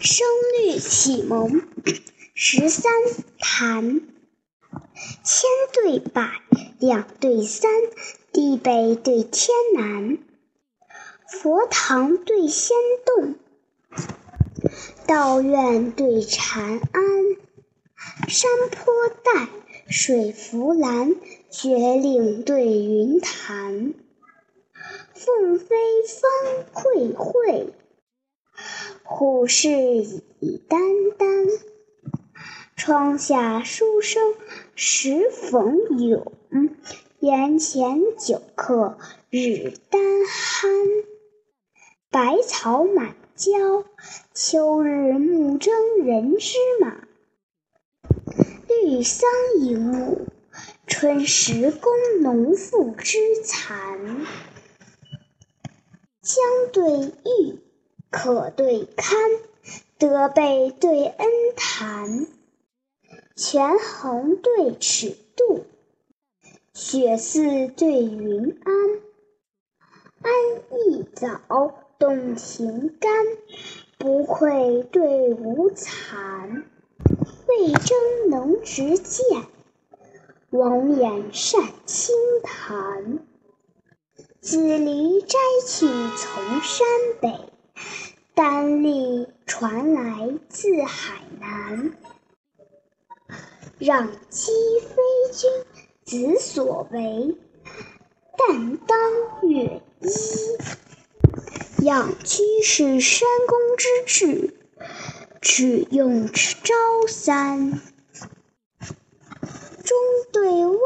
声律启蒙十三谈，千对百，两对三，地北对天南，佛堂对仙洞，道院对禅庵，山坡带，水浮蓝，绝岭对云潭，凤飞方会会。虎视已眈眈，窗下书生时逢咏，檐前酒客日当酣。百草满郊，秋日暮争人之马；绿桑迎暮，春时供农妇之蚕。江对玉。可对堪，德备对恩谈，权衡对尺度，雪似对云安，安逸早，动情干，不愧对无惭。魏征能执剑，王冕善清谈，子离摘去从山北。单立传来自海南，让姬非君子所为，但当阅一。养居是山公之志，只用朝三。中对外，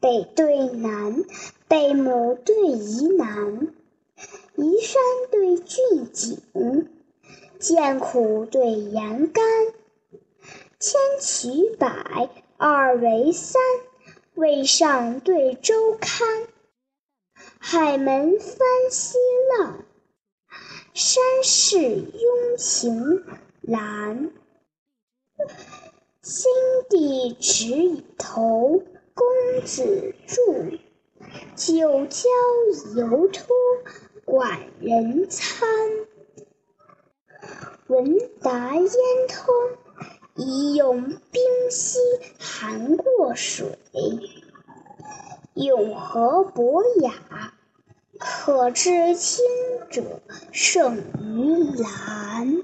北对南，北亩对夷南。移山对峻景，艰苦对严干，千取百，二为三，渭上对周刊，海门翻西浪，山势拥晴岚。新帝执以头，公子住，九交犹托。管人餐，闻达焉通，以用冰溪寒过水。永和博雅，可知清者胜于蓝。